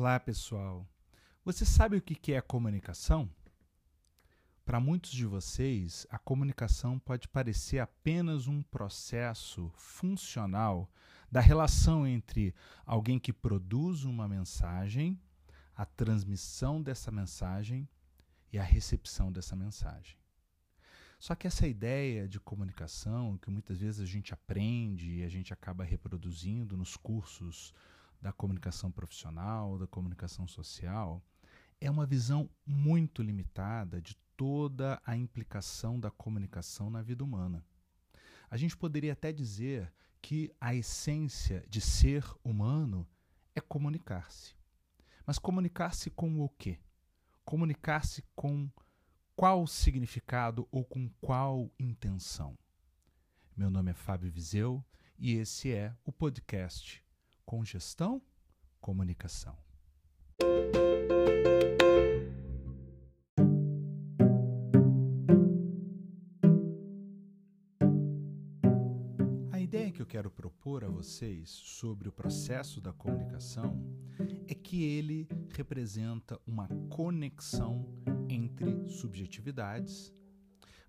Olá, pessoal. Você sabe o que é comunicação? Para muitos de vocês, a comunicação pode parecer apenas um processo funcional da relação entre alguém que produz uma mensagem, a transmissão dessa mensagem e a recepção dessa mensagem. Só que essa ideia de comunicação, que muitas vezes a gente aprende e a gente acaba reproduzindo nos cursos da comunicação profissional, da comunicação social, é uma visão muito limitada de toda a implicação da comunicação na vida humana. A gente poderia até dizer que a essência de ser humano é comunicar-se. Mas comunicar-se com o quê? Comunicar-se com qual significado ou com qual intenção? Meu nome é Fábio Viseu e esse é o podcast Congestão Comunicação. A ideia que eu quero propor a vocês sobre o processo da comunicação é que ele representa uma conexão entre subjetividades,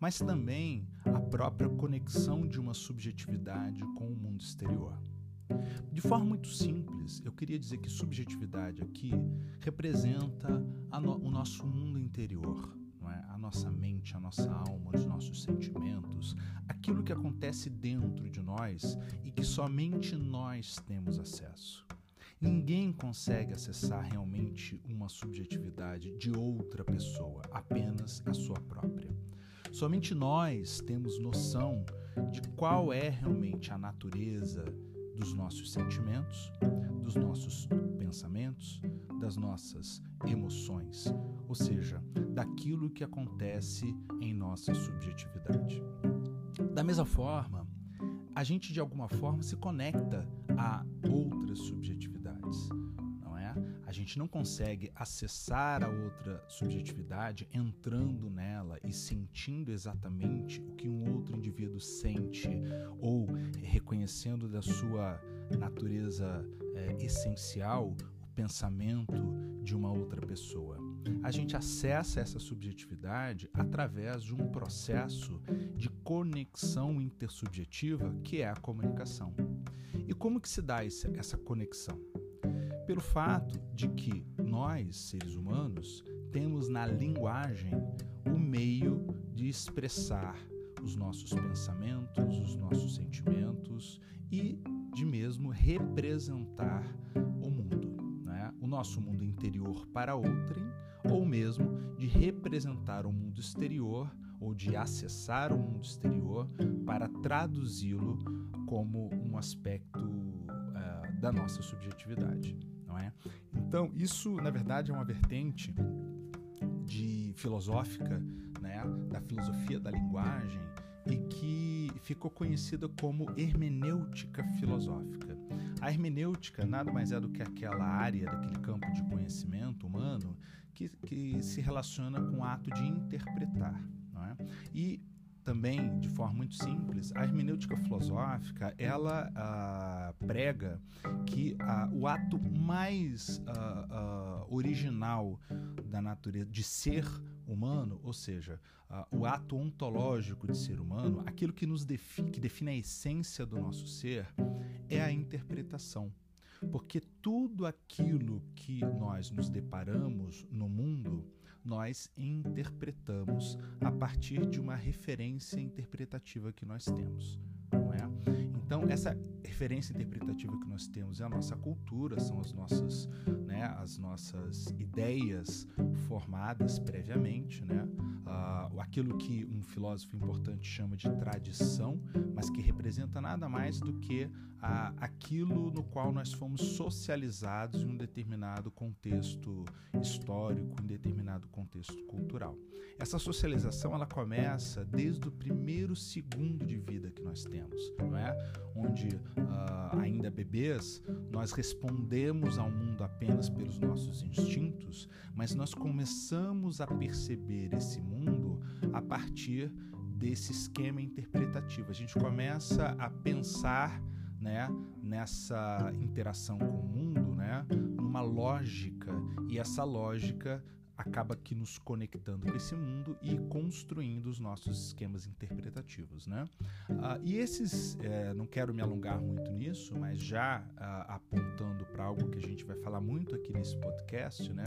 mas também a própria conexão de uma subjetividade com o mundo exterior. De forma muito simples, eu queria dizer que subjetividade aqui representa no, o nosso mundo interior, é? a nossa mente, a nossa alma, os nossos sentimentos, aquilo que acontece dentro de nós e que somente nós temos acesso. Ninguém consegue acessar realmente uma subjetividade de outra pessoa, apenas a sua própria. Somente nós temos noção de qual é realmente a natureza dos nossos sentimentos, dos nossos pensamentos, das nossas emoções, ou seja, daquilo que acontece em nossa subjetividade. Da mesma forma, a gente de alguma forma se conecta a outras subjetividades. A gente não consegue acessar a outra subjetividade entrando nela e sentindo exatamente o que um outro indivíduo sente ou reconhecendo da sua natureza é, essencial o pensamento de uma outra pessoa. A gente acessa essa subjetividade através de um processo de conexão intersubjetiva que é a comunicação. E como que se dá essa conexão? Pelo fato de que nós, seres humanos, temos na linguagem o meio de expressar os nossos pensamentos, os nossos sentimentos e de mesmo representar o mundo, né? o nosso mundo interior para outrem, ou mesmo de representar o mundo exterior ou de acessar o mundo exterior para traduzi-lo como um aspecto uh, da nossa subjetividade, não é? Então isso, na verdade, é uma vertente de filosófica, né, da filosofia da linguagem e que ficou conhecida como hermenêutica filosófica. A hermenêutica nada mais é do que aquela área daquele campo de conhecimento humano que, que se relaciona com o ato de interpretar. Não é? E também, de forma muito simples, a hermenêutica filosófica ela ah, prega que ah, o ato mais ah, original da natureza de ser humano, ou seja, o ato ontológico de ser humano, aquilo que nos que define a essência do nosso ser, é a interpretação. Porque tudo aquilo que nós nos deparamos no mundo nós interpretamos a partir de uma referência interpretativa que nós temos. Não é? Então, essa referência interpretativa que nós temos é a nossa cultura, são as nossas, né, as nossas ideias formadas previamente, né? Aquilo que um filósofo importante chama de tradição, mas que representa nada mais do que uh, aquilo no qual nós fomos socializados em um determinado contexto histórico, em determinado contexto cultural. Essa socialização ela começa desde o primeiro segundo de vida que nós temos, não é? Onde uh, ainda bebês nós respondemos ao mundo apenas pelos nossos instintos, mas nós começamos a perceber esse mundo a partir desse esquema interpretativo. A gente começa a pensar né, nessa interação com o mundo, né, uma lógica e essa lógica acaba que nos conectando com esse mundo e construindo os nossos esquemas interpretativos, né? Uh, e esses, é, não quero me alongar muito nisso, mas já uh, apontando para algo que a gente vai falar muito aqui nesse podcast, né?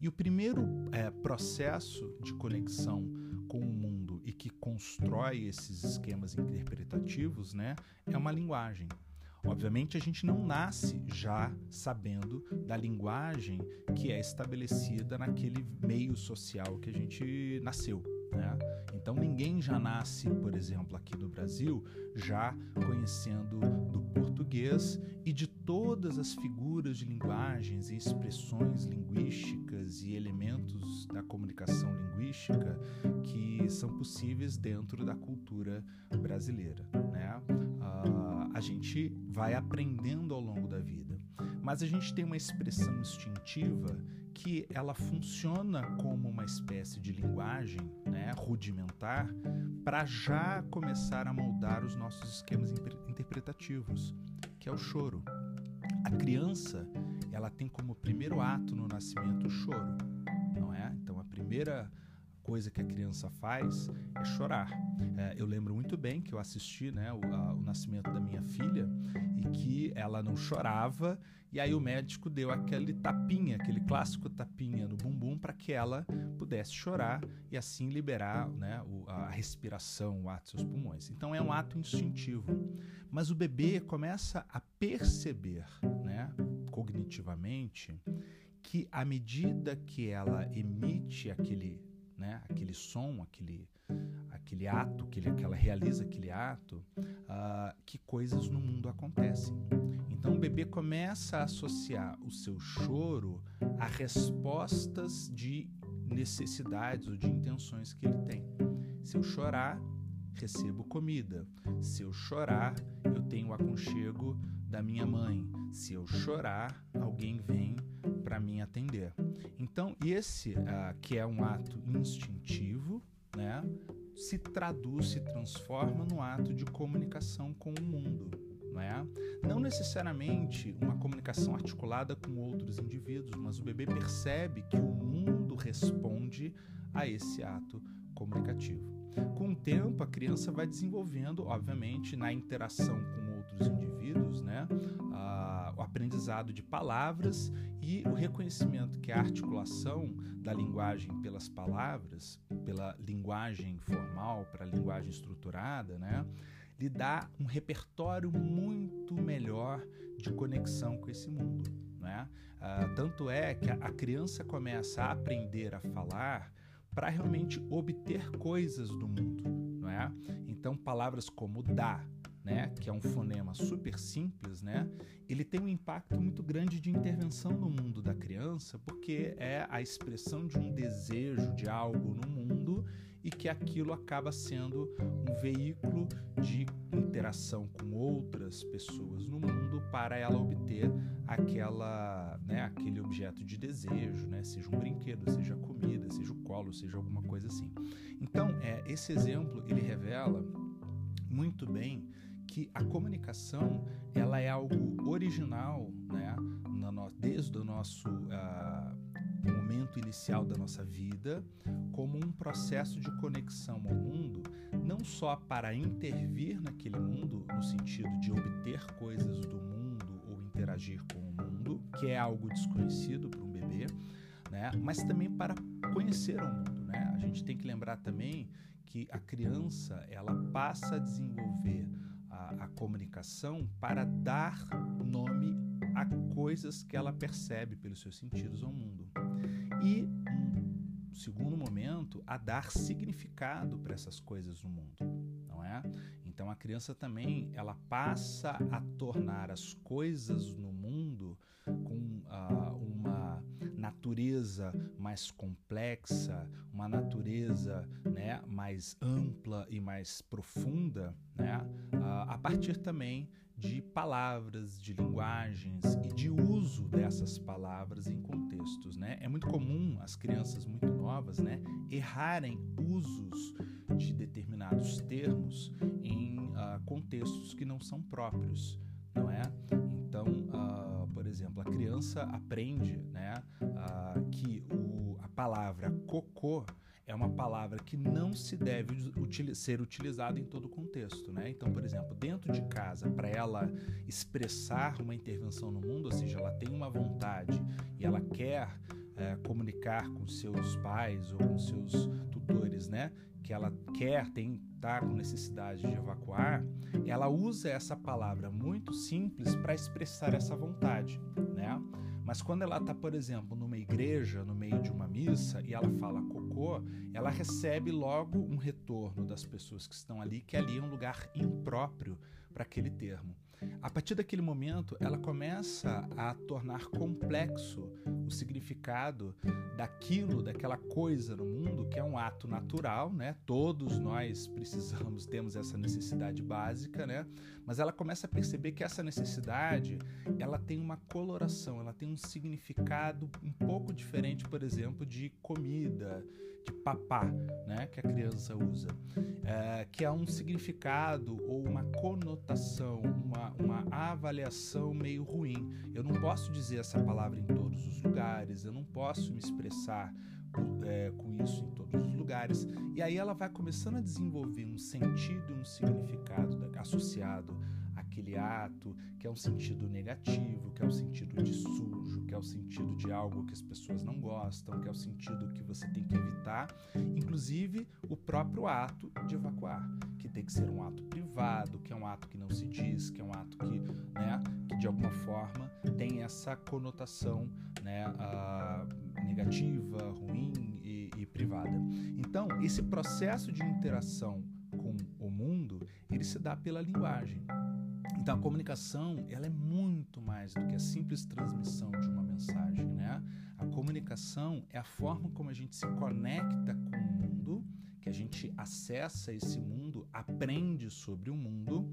E o primeiro é, processo de conexão com o mundo e que constrói esses esquemas interpretativos, né, é uma linguagem. Obviamente, a gente não nasce já sabendo da linguagem que é estabelecida naquele meio social que a gente nasceu. Né? Então, ninguém já nasce, por exemplo, aqui no Brasil, já conhecendo do português e de todas as figuras de linguagens e expressões linguísticas e elementos da comunicação linguística que são possíveis dentro da cultura brasileira. Né? Uh, a gente vai aprendendo ao longo da vida, mas a gente tem uma expressão instintiva que ela funciona como uma espécie de linguagem né, rudimentar para já começar a moldar os nossos esquemas interpretativos, que é o choro. A criança ela tem como primeiro ato no nascimento o choro, não é? Então a primeira coisa que a criança faz é chorar. É, eu lembro muito bem que eu assisti né, o, a, o, nascimento da minha filha e que ela não chorava, e aí o médico deu aquele tapinha, aquele clássico tapinha no bumbum para que ela pudesse chorar e assim liberar né, a respiração, o ato dos seus pulmões. Então é um ato instintivo. Mas o bebê começa a perceber né, cognitivamente que à medida que ela emite aquele né, aquele som, aquele, aquele ato, que, ela realiza aquele ato, uh, que coisas no mundo acontecem. Então o bebê começa a associar o seu choro a respostas de necessidades ou de intenções que ele tem. Se eu chorar, recebo comida. Se eu chorar, eu tenho aconchego da minha mãe. Se eu chorar, alguém vem para mim atender. Então, esse uh, que é um ato instintivo, né, se traduz, se transforma no ato de comunicação com o mundo. Não, é? não necessariamente uma comunicação articulada com outros indivíduos, mas o bebê percebe que o mundo responde a esse ato comunicativo. Com o tempo, a criança vai desenvolvendo, obviamente, na interação com outros indivíduos, né, o aprendizado de palavras e o reconhecimento que a articulação da linguagem pelas palavras, pela linguagem formal para a linguagem estruturada, né, lhe dá um repertório muito melhor de conexão com esse mundo. Né? Ah, tanto é que a criança começa a aprender a falar para realmente obter coisas do mundo, não é? Então palavras como dá, né, que é um fonema super simples, né, ele tem um impacto muito grande de intervenção no mundo da criança, porque é a expressão de um desejo de algo no mundo e que aquilo acaba sendo um veículo de interação com outras pessoas no mundo para ela obter aquela, né, aquele objeto de desejo, né, seja um brinquedo, seja comida, seja o colo, seja alguma coisa assim. Então, é, esse exemplo ele revela muito bem que a comunicação ela é algo original, né, no, desde o nosso uh, momento inicial da nossa vida, como um processo de conexão ao mundo, não só para intervir naquele mundo, no sentido de obter coisas do mundo ou interagir com o mundo, que é algo desconhecido para um bebê, né? mas também para conhecer o mundo. Né? A gente tem que lembrar também que a criança ela passa a desenvolver a, a comunicação para dar nome a coisas que ela percebe pelos seus sentidos ao mundo. E um segundo momento, a dar significado para essas coisas no mundo, não é? Então a criança também ela passa a tornar as coisas no mundo com uh, uma natureza mais complexa, uma natureza né, mais ampla e mais profunda, né, a partir também de palavras, de linguagens e de uso dessas palavras em contextos, né? É muito comum as crianças muito novas, né, errarem usos de determinados termos em uh, contextos que não são próprios, não é? Então, uh, por exemplo, a criança aprende né, uh, que o, a palavra cocô é uma palavra que não se deve util ser utilizada em todo contexto, né? Então, por exemplo, dentro de casa, para ela expressar uma intervenção no mundo, ou seja, ela tem uma vontade e ela quer é, comunicar com seus pais ou com seus tutores, né? Que ela quer, tem, tá com necessidade de evacuar, ela usa essa palavra muito simples para expressar essa vontade, né? Mas quando ela está, por exemplo, numa igreja, no meio de uma missa, e ela fala ela recebe logo um retorno das pessoas que estão ali, que ali é um lugar impróprio para aquele termo. A partir daquele momento, ela começa a tornar complexo o significado daquilo, daquela coisa no mundo que é um ato natural, né? Todos nós precisamos, temos essa necessidade básica, né? Mas ela começa a perceber que essa necessidade, ela tem uma coloração, ela tem um significado um pouco diferente, por exemplo, de comida, de papá, né, que a criança usa, é, que é um significado ou uma conotação, uma, uma avaliação meio ruim. Eu não posso dizer essa palavra em todos os lugares, eu não posso me expressar é, com isso em todos os lugares. E aí ela vai começando a desenvolver um sentido e um significado associado àquele ato, que é um sentido negativo, que é um sentido de algo que as pessoas não gostam, que é o sentido que você tem que evitar, inclusive o próprio ato de evacuar, que tem que ser um ato privado, que é um ato que não se diz, que é um ato que, né, que de alguma forma tem essa conotação, né, uh, negativa, ruim e, e privada. Então, esse processo de interação com o mundo, ele se dá pela linguagem. Então a comunicação ela é muito mais do que a simples transmissão de uma mensagem, né? A comunicação é a forma como a gente se conecta com o mundo, que a gente acessa esse mundo, aprende sobre o mundo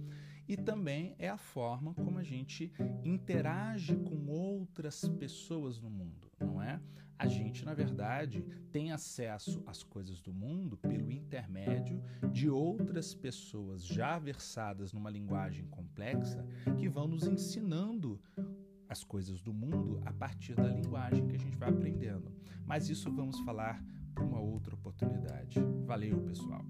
e também é a forma como a gente interage com outras pessoas no mundo, não é? A gente, na verdade, tem acesso às coisas do mundo pelo intermédio de outras pessoas já versadas numa linguagem complexa que vão nos ensinando as coisas do mundo a partir da linguagem que a gente vai aprendendo. Mas isso vamos falar para uma outra oportunidade. Valeu, pessoal!